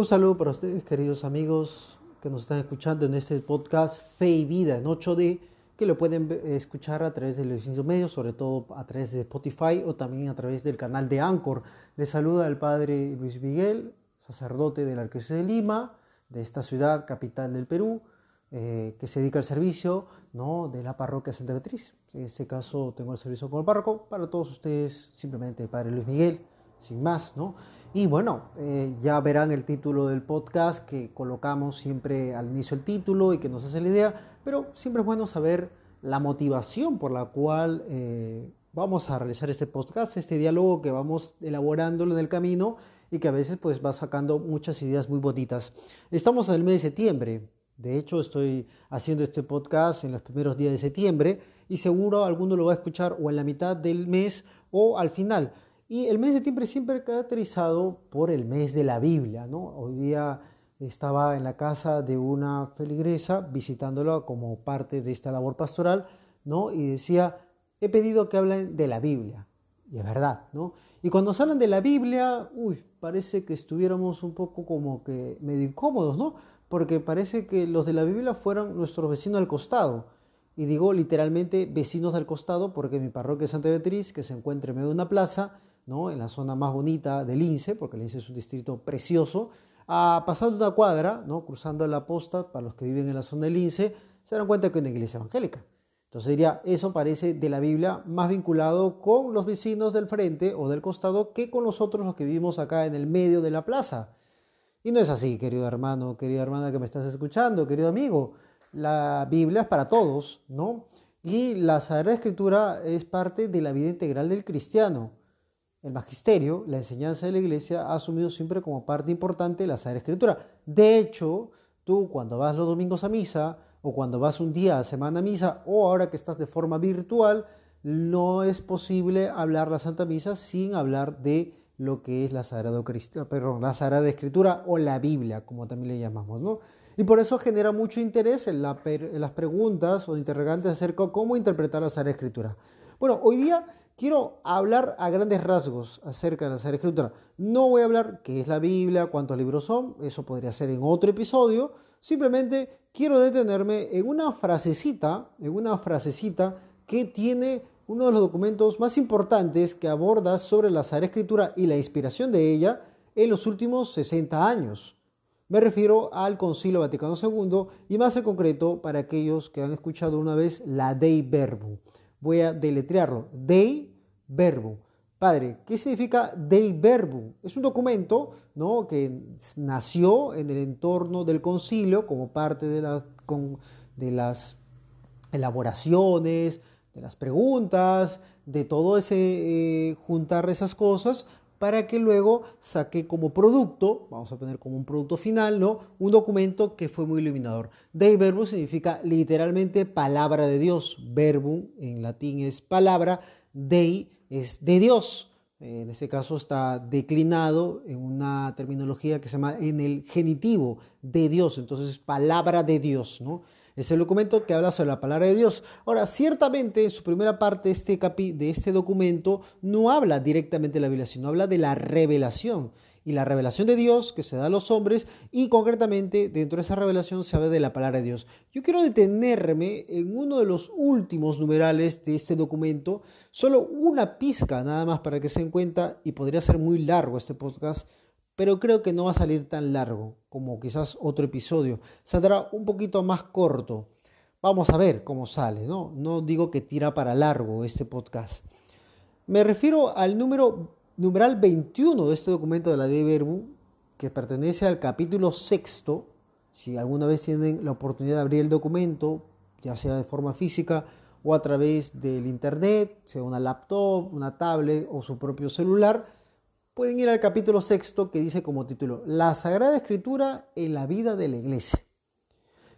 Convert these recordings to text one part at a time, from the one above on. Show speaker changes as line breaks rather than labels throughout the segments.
Un saludo para ustedes, queridos amigos que nos están escuchando en este podcast Fe y Vida en 8D, que lo pueden escuchar a través de los distintos medios, sobre todo a través de Spotify o también a través del canal de Anchor. Les saluda el padre Luis Miguel, sacerdote de la Arquidiócesis de Lima, de esta ciudad, capital del Perú, eh, que se dedica al servicio ¿no? de la parroquia Santa Beatriz. En este caso tengo el servicio el párroco. Para todos ustedes, simplemente el padre Luis Miguel, sin más, ¿no? Y bueno, eh, ya verán el título del podcast que colocamos siempre al inicio el título y que nos hace la idea, pero siempre es bueno saber la motivación por la cual eh, vamos a realizar este podcast, este diálogo que vamos elaborándolo en el camino y que a veces pues va sacando muchas ideas muy bonitas. Estamos en el mes de septiembre, de hecho estoy haciendo este podcast en los primeros días de septiembre y seguro alguno lo va a escuchar o en la mitad del mes o al final. Y el mes de septiembre siempre caracterizado por el mes de la Biblia, ¿no? Hoy día estaba en la casa de una feligresa visitándola como parte de esta labor pastoral, ¿no? Y decía, he pedido que hablen de la Biblia. Y es verdad, ¿no? Y cuando se hablan de la Biblia, uy, parece que estuviéramos un poco como que medio incómodos, ¿no? Porque parece que los de la Biblia fueran nuestros vecinos al costado. Y digo literalmente vecinos al costado porque mi parroquia es Santa Beatriz, que se encuentra en medio de una plaza, en la zona más bonita del Lince, porque Lince es un distrito precioso, a, pasando una cuadra, ¿no? cruzando la posta, para los que viven en la zona del Lince, se dan cuenta que es una iglesia evangélica. Entonces diría, eso parece de la Biblia más vinculado con los vecinos del frente o del costado que con nosotros los que vivimos acá en el medio de la plaza. Y no es así, querido hermano, querida hermana que me estás escuchando, querido amigo. La Biblia es para todos, ¿no? Y la Sagrada Escritura es parte de la vida integral del cristiano. El magisterio, la enseñanza de la iglesia, ha asumido siempre como parte importante la Sagrada Escritura. De hecho, tú cuando vas los domingos a misa, o cuando vas un día a semana a misa, o ahora que estás de forma virtual, no es posible hablar la Santa Misa sin hablar de lo que es la Sagrada, Escritura o la Biblia, como también le llamamos, ¿no? Y por eso genera mucho interés en las preguntas o interrogantes acerca de cómo interpretar la Sagrada Escritura. Bueno, hoy día quiero hablar a grandes rasgos acerca de la Sagrada Escritura. No voy a hablar qué es la Biblia, cuántos libros son, eso podría ser en otro episodio. Simplemente quiero detenerme en una frasecita, en una frasecita que tiene uno de los documentos más importantes que aborda sobre la Sagrada Escritura y la inspiración de ella en los últimos 60 años. Me refiero al Concilio Vaticano II y más en concreto para aquellos que han escuchado una vez la Dei Verbum. Voy a deletrearlo. Dei Verbum. Padre, ¿qué significa Dei Verbum? Es un documento ¿no? que nació en el entorno del concilio como parte de, de las elaboraciones, de las preguntas, de todo ese eh, juntar esas cosas para que luego saque como producto, vamos a poner como un producto final, ¿no? Un documento que fue muy iluminador. Dei verbum significa literalmente palabra de Dios. Verbum en latín es palabra, Dei es de Dios. En este caso está declinado en una terminología que se llama en el genitivo de Dios, entonces palabra de Dios, ¿no? Es el documento que habla sobre la palabra de Dios. Ahora, ciertamente en su primera parte este de este documento no habla directamente de la Biblia, sino habla de la revelación. Y la revelación de Dios que se da a los hombres y concretamente dentro de esa revelación se habla de la palabra de Dios. Yo quiero detenerme en uno de los últimos numerales de este documento, solo una pizca nada más para que se den cuenta y podría ser muy largo este podcast, pero creo que no va a salir tan largo como quizás otro episodio. Saldrá un poquito más corto. Vamos a ver cómo sale, ¿no? No digo que tira para largo este podcast. Me refiero al número numeral 21 de este documento de la de Verbo, que pertenece al capítulo sexto. Si alguna vez tienen la oportunidad de abrir el documento, ya sea de forma física o a través del internet, sea una laptop, una tablet o su propio celular, pueden ir al capítulo sexto que dice como título La Sagrada Escritura en la vida de la iglesia.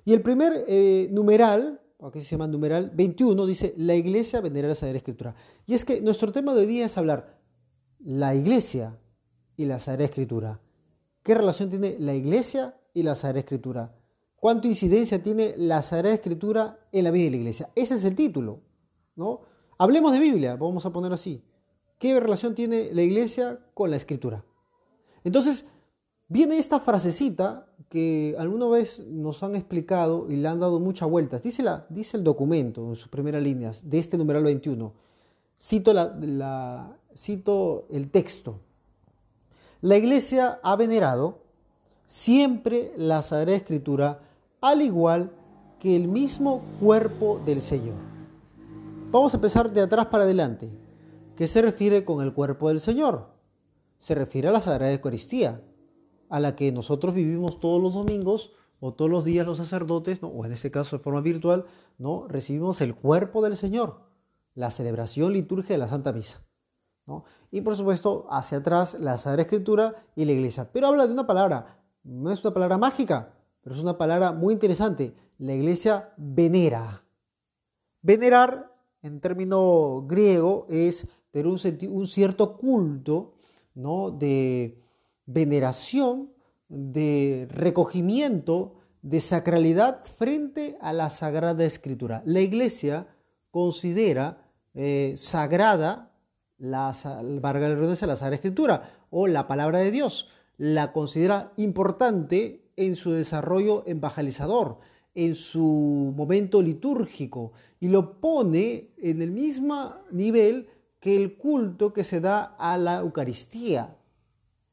Y el primer eh, numeral, aquí se llama numeral 21, dice La iglesia venera la Sagrada Escritura. Y es que nuestro tema de hoy día es hablar la iglesia y la Sagrada Escritura. ¿Qué relación tiene la iglesia y la Sagrada Escritura? ¿Cuánta incidencia tiene la Sagrada Escritura en la vida de la iglesia? Ese es el título, ¿no? Hablemos de Biblia, vamos a poner así. ¿Qué relación tiene la iglesia con la escritura? Entonces, viene esta frasecita que alguna vez nos han explicado y le han dado muchas vueltas. Dice, dice el documento en sus primeras líneas de este numeral 21. Cito, la, cito el texto. La iglesia ha venerado siempre la Sagrada Escritura al igual que el mismo cuerpo del Señor. Vamos a empezar de atrás para adelante. ¿Qué se refiere con el cuerpo del Señor? Se refiere a la Sagrada Eucaristía, a la que nosotros vivimos todos los domingos o todos los días los sacerdotes, o en este caso de forma virtual, ¿no? recibimos el cuerpo del Señor, la celebración litúrgica de la Santa Misa. Y por supuesto, hacia atrás la Sagrada Escritura y la Iglesia. Pero habla de una palabra, no es una palabra mágica, pero es una palabra muy interesante. La Iglesia venera. Venerar, en término griego, es tener un, un cierto culto ¿no? de veneración, de recogimiento, de sacralidad frente a la Sagrada Escritura. La Iglesia considera eh, sagrada la, la Sagrada Escritura o la palabra de Dios. La considera importante en su desarrollo evangelizador, en su momento litúrgico, y lo pone en el mismo nivel que el culto que se da a la Eucaristía.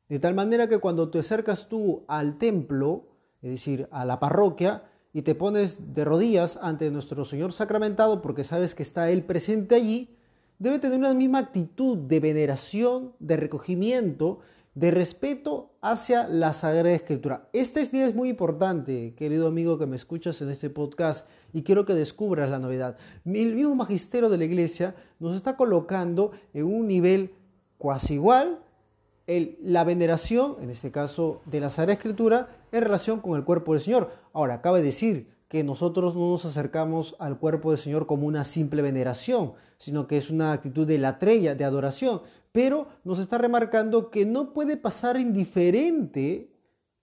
De tal manera que cuando te acercas tú al templo, es decir, a la parroquia, y te pones de rodillas ante nuestro Señor sacramentado porque sabes que está Él presente allí, debe tener una misma actitud de veneración, de recogimiento, de respeto hacia la Sagrada Escritura. Esta idea es muy importante, querido amigo que me escuchas en este podcast, y quiero que descubras la novedad. El mismo magisterio de la Iglesia nos está colocando en un nivel cuasi igual la veneración, en este caso de la Sagrada Escritura, en relación con el cuerpo del Señor. Ahora, cabe decir que nosotros no nos acercamos al cuerpo del Señor como una simple veneración, sino que es una actitud de la trella, de adoración, pero nos está remarcando que no puede pasar indiferente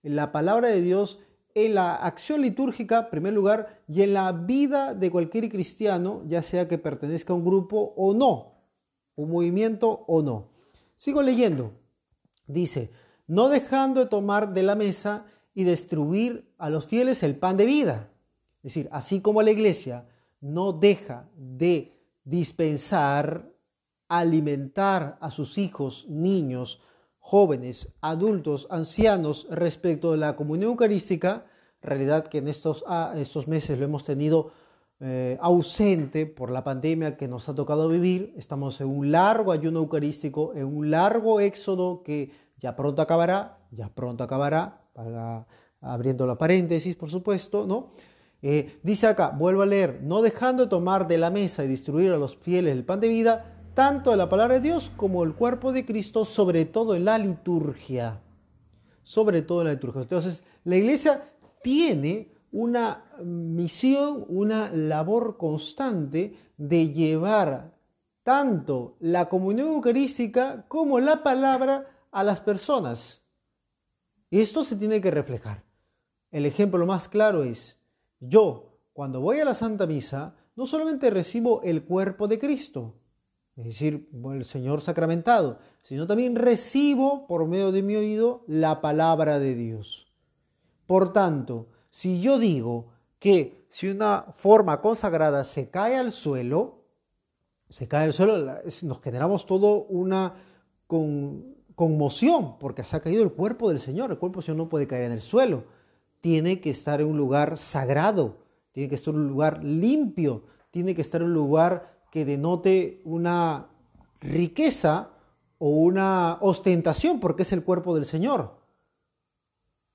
la palabra de Dios en la acción litúrgica, en primer lugar, y en la vida de cualquier cristiano, ya sea que pertenezca a un grupo o no, un movimiento o no. Sigo leyendo. Dice, no dejando de tomar de la mesa y distribuir a los fieles el pan de vida. Es decir, así como la iglesia no deja de dispensar, alimentar a sus hijos, niños, jóvenes, adultos, ancianos respecto de la comunión eucarística, realidad que en estos, ah, estos meses lo hemos tenido eh, ausente por la pandemia que nos ha tocado vivir. Estamos en un largo ayuno eucarístico, en un largo éxodo que ya pronto acabará, ya pronto acabará, abriendo la paréntesis, por supuesto, ¿no? Eh, dice acá, vuelvo a leer, no dejando de tomar de la mesa y distribuir a los fieles el pan de vida, tanto la palabra de Dios como el cuerpo de Cristo, sobre todo en la liturgia. Sobre todo en la liturgia. Entonces, la iglesia tiene una misión, una labor constante de llevar tanto la comunión eucarística como la palabra a las personas. Esto se tiene que reflejar. El ejemplo más claro es, yo cuando voy a la Santa Misa, no solamente recibo el cuerpo de Cristo, es decir, el Señor sacramentado, sino también recibo por medio de mi oído la palabra de Dios. Por tanto, si yo digo que si una forma consagrada se cae al suelo, se cae al suelo, nos generamos todo una conmoción, porque se ha caído el cuerpo del Señor. El cuerpo del Señor no puede caer en el suelo. Tiene que estar en un lugar sagrado, tiene que estar en un lugar limpio, tiene que estar en un lugar que denote una riqueza o una ostentación, porque es el cuerpo del Señor.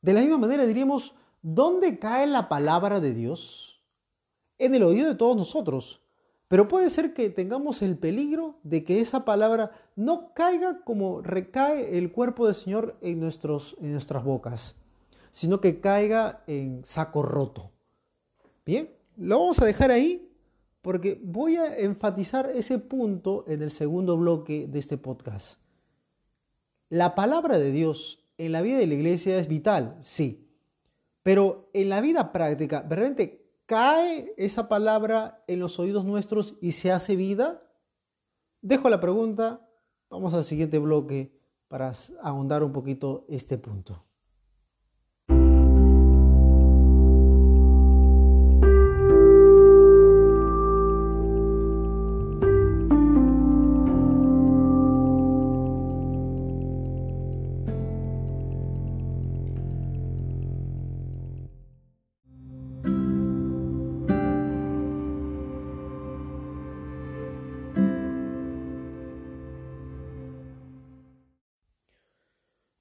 De la misma manera diríamos, ¿Dónde cae la palabra de Dios? En el oído de todos nosotros. Pero puede ser que tengamos el peligro de que esa palabra no caiga como recae el cuerpo del Señor en, nuestros, en nuestras bocas, sino que caiga en saco roto. Bien, lo vamos a dejar ahí porque voy a enfatizar ese punto en el segundo bloque de este podcast. La palabra de Dios en la vida de la iglesia es vital, sí, pero en la vida práctica, ¿realmente cae esa palabra en los oídos nuestros y se hace vida? Dejo la pregunta, vamos al siguiente bloque para ahondar un poquito este punto.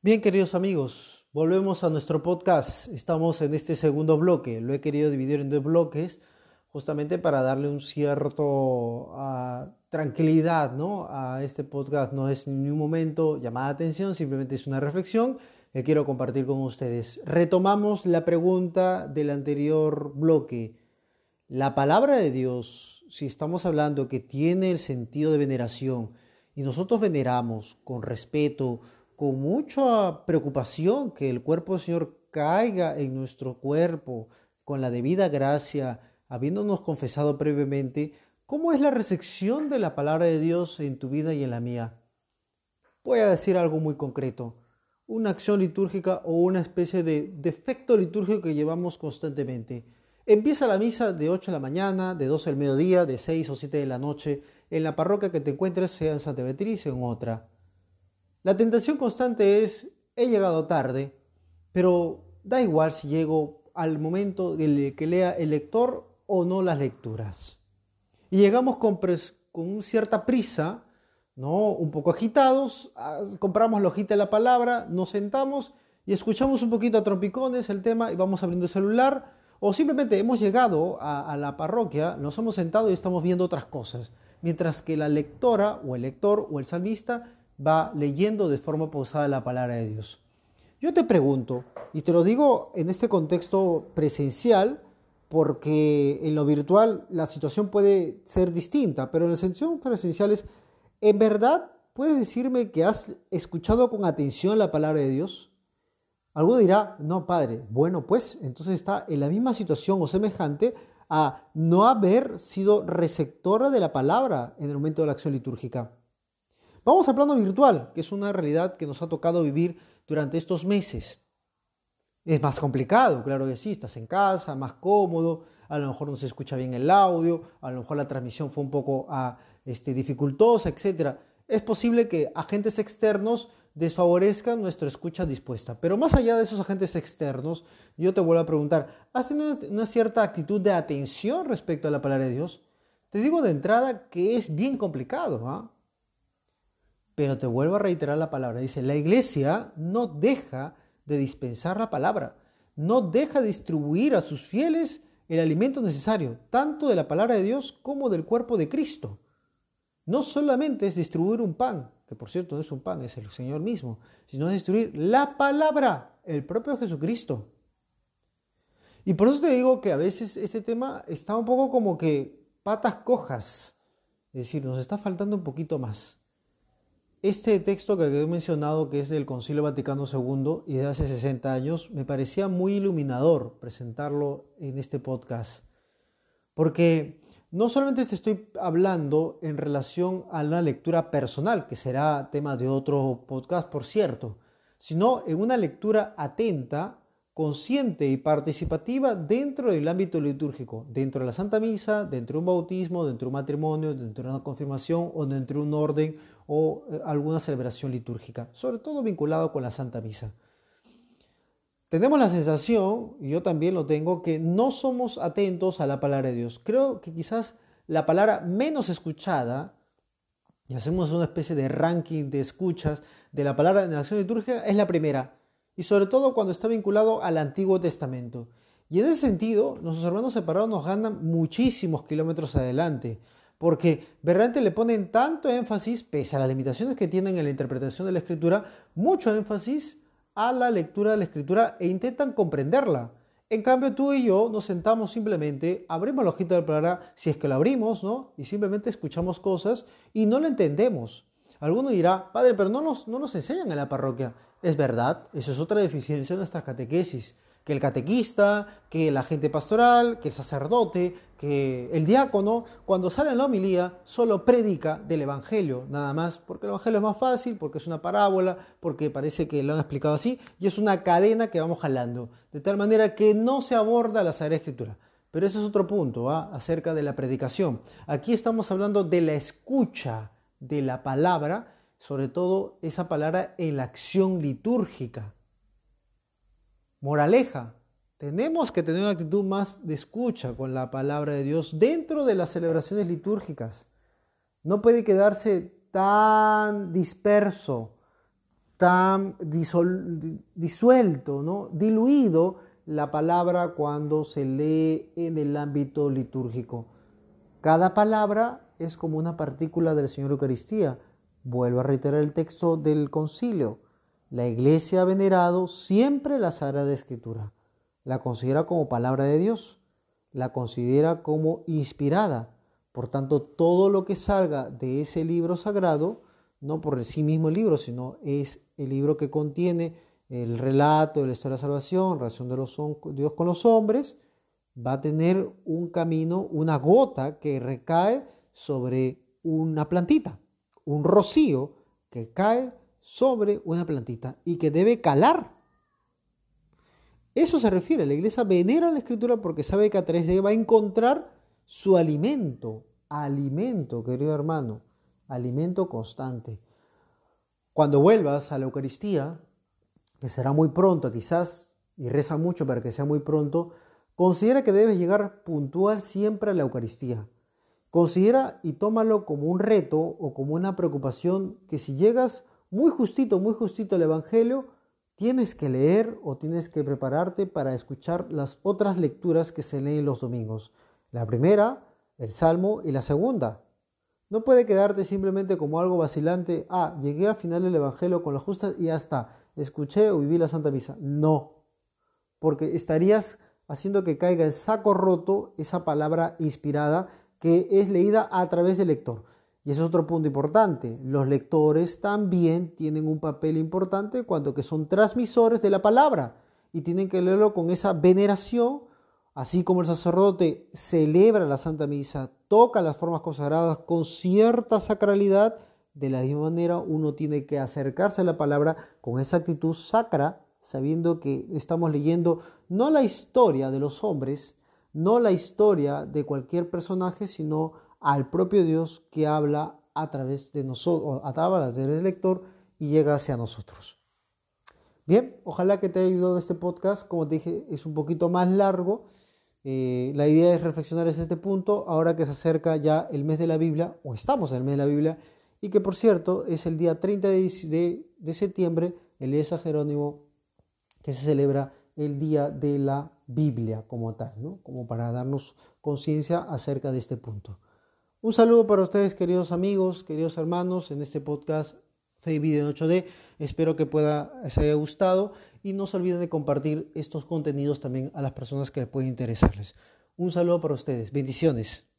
Bien, queridos amigos, volvemos a nuestro podcast. Estamos en este segundo bloque. Lo he querido dividir en dos bloques justamente para darle un cierto uh, tranquilidad ¿no? a este podcast. No es en ningún momento llamada atención, simplemente es una reflexión que quiero compartir con ustedes. Retomamos la pregunta del anterior bloque. La palabra de Dios, si estamos hablando que tiene el sentido de veneración y nosotros veneramos con respeto, con mucha preocupación que el cuerpo del Señor caiga en nuestro cuerpo con la debida gracia, habiéndonos confesado previamente, ¿cómo es la recepción de la palabra de Dios en tu vida y en la mía? Voy a decir algo muy concreto, una acción litúrgica o una especie de defecto litúrgico que llevamos constantemente. Empieza la misa de 8 de la mañana, de 12 del mediodía, de 6 o 7 de la noche, en la parroquia que te encuentres, sea en Santa Beatriz o en otra. La tentación constante es, he llegado tarde, pero da igual si llego al momento de que lea el lector o no las lecturas. Y llegamos con, con cierta prisa, ¿no? un poco agitados, ah, compramos la hojita de la palabra, nos sentamos y escuchamos un poquito a trompicones el tema y vamos abriendo el celular. O simplemente hemos llegado a, a la parroquia, nos hemos sentado y estamos viendo otras cosas. Mientras que la lectora o el lector o el salmista va leyendo de forma pausada la palabra de Dios. Yo te pregunto, y te lo digo en este contexto presencial, porque en lo virtual la situación puede ser distinta, pero en el sentido presencial es, ¿en verdad puedes decirme que has escuchado con atención la palabra de Dios? Alguno dirá, no, padre, bueno, pues entonces está en la misma situación o semejante a no haber sido receptora de la palabra en el momento de la acción litúrgica. Vamos al plano virtual, que es una realidad que nos ha tocado vivir durante estos meses. Es más complicado, claro que sí, estás en casa, más cómodo, a lo mejor no se escucha bien el audio, a lo mejor la transmisión fue un poco ah, este, dificultosa, etc. Es posible que agentes externos desfavorezcan nuestra escucha dispuesta. Pero más allá de esos agentes externos, yo te vuelvo a preguntar, ¿has tenido una cierta actitud de atención respecto a la palabra de Dios? Te digo de entrada que es bien complicado. ¿ah? Pero te vuelvo a reiterar la palabra. Dice, la iglesia no deja de dispensar la palabra, no deja de distribuir a sus fieles el alimento necesario, tanto de la palabra de Dios como del cuerpo de Cristo. No solamente es distribuir un pan, que por cierto no es un pan, es el Señor mismo, sino es distribuir la palabra, el propio Jesucristo. Y por eso te digo que a veces este tema está un poco como que patas cojas, es decir, nos está faltando un poquito más. Este texto que he mencionado, que es del Concilio Vaticano II y de hace 60 años, me parecía muy iluminador presentarlo en este podcast. Porque no solamente te estoy hablando en relación a la lectura personal, que será tema de otro podcast, por cierto, sino en una lectura atenta consciente y participativa dentro del ámbito litúrgico, dentro de la Santa Misa, dentro de un bautismo, dentro de un matrimonio, dentro de una confirmación o dentro de un orden o eh, alguna celebración litúrgica, sobre todo vinculado con la Santa Misa. Tenemos la sensación, y yo también lo tengo, que no somos atentos a la palabra de Dios. Creo que quizás la palabra menos escuchada, y hacemos una especie de ranking de escuchas de la palabra en la acción litúrgica, es la primera, y sobre todo cuando está vinculado al Antiguo Testamento. Y en ese sentido, nuestros hermanos separados nos ganan muchísimos kilómetros adelante, porque verdaderamente le ponen tanto énfasis, pese a las limitaciones que tienen en la interpretación de la escritura, mucho énfasis a la lectura de la escritura e intentan comprenderla. En cambio, tú y yo nos sentamos simplemente, abrimos la hojita del palabra, si es que la abrimos, ¿no? Y simplemente escuchamos cosas y no la entendemos. Alguno dirá, padre, pero no nos, no nos enseñan en la parroquia. Es verdad, eso es otra deficiencia de nuestra catequesis. Que el catequista, que la gente pastoral, que el sacerdote, que el diácono, cuando sale en la homilía, solo predica del Evangelio, nada más, porque el Evangelio es más fácil, porque es una parábola, porque parece que lo han explicado así, y es una cadena que vamos jalando, de tal manera que no se aborda la Sagrada Escritura. Pero ese es otro punto ¿ah? acerca de la predicación. Aquí estamos hablando de la escucha de la palabra sobre todo esa palabra en la acción litúrgica. Moraleja, tenemos que tener una actitud más de escucha con la palabra de Dios dentro de las celebraciones litúrgicas. No puede quedarse tan disperso, está disuelto, ¿no? diluido la palabra cuando se lee en el ámbito litúrgico. Cada palabra es como una partícula del Señor Eucaristía. Vuelvo a reiterar el texto del concilio. La Iglesia ha venerado siempre la Sagrada Escritura. La considera como palabra de Dios. La considera como inspirada. Por tanto, todo lo que salga de ese libro sagrado, no por sí mismo el libro, sino es el libro que contiene el relato de la historia de la salvación, relación de los, Dios con los hombres, va a tener un camino, una gota que recae sobre una plantita, un rocío que cae sobre una plantita y que debe calar. Eso se refiere, la iglesia venera la escritura porque sabe que a través de ella va a encontrar su alimento, alimento, querido hermano, alimento constante. Cuando vuelvas a la Eucaristía, que será muy pronto quizás, y reza mucho para que sea muy pronto, Considera que debes llegar puntual siempre a la Eucaristía. Considera y tómalo como un reto o como una preocupación que si llegas muy justito, muy justito al Evangelio, tienes que leer o tienes que prepararte para escuchar las otras lecturas que se leen los domingos. La primera, el Salmo y la segunda. No puede quedarte simplemente como algo vacilante, ah, llegué al final del Evangelio con la justa y ya está, escuché o viví la Santa Misa. No, porque estarías haciendo que caiga en saco roto esa palabra inspirada que es leída a través del lector. Y ese es otro punto importante. Los lectores también tienen un papel importante cuando que son transmisores de la palabra y tienen que leerlo con esa veneración, así como el sacerdote celebra la Santa Misa, toca las formas consagradas con cierta sacralidad, de la misma manera uno tiene que acercarse a la palabra con esa actitud sacra sabiendo que estamos leyendo no la historia de los hombres, no la historia de cualquier personaje, sino al propio Dios que habla a través de nosotros, a través del lector y llega hacia nosotros. Bien, ojalá que te haya ayudado este podcast. Como te dije, es un poquito más largo. Eh, la idea es reflexionar en este punto, ahora que se acerca ya el mes de la Biblia, o estamos en el mes de la Biblia, y que por cierto es el día 30 de, de septiembre, el día de San Jerónimo que se celebra el día de la Biblia como tal, ¿no? como para darnos conciencia acerca de este punto. Un saludo para ustedes, queridos amigos, queridos hermanos, en este podcast Fe y Vida en 8D. Espero que pueda, les haya gustado y no se olviden de compartir estos contenidos también a las personas que les pueden interesarles. Un saludo para ustedes. Bendiciones.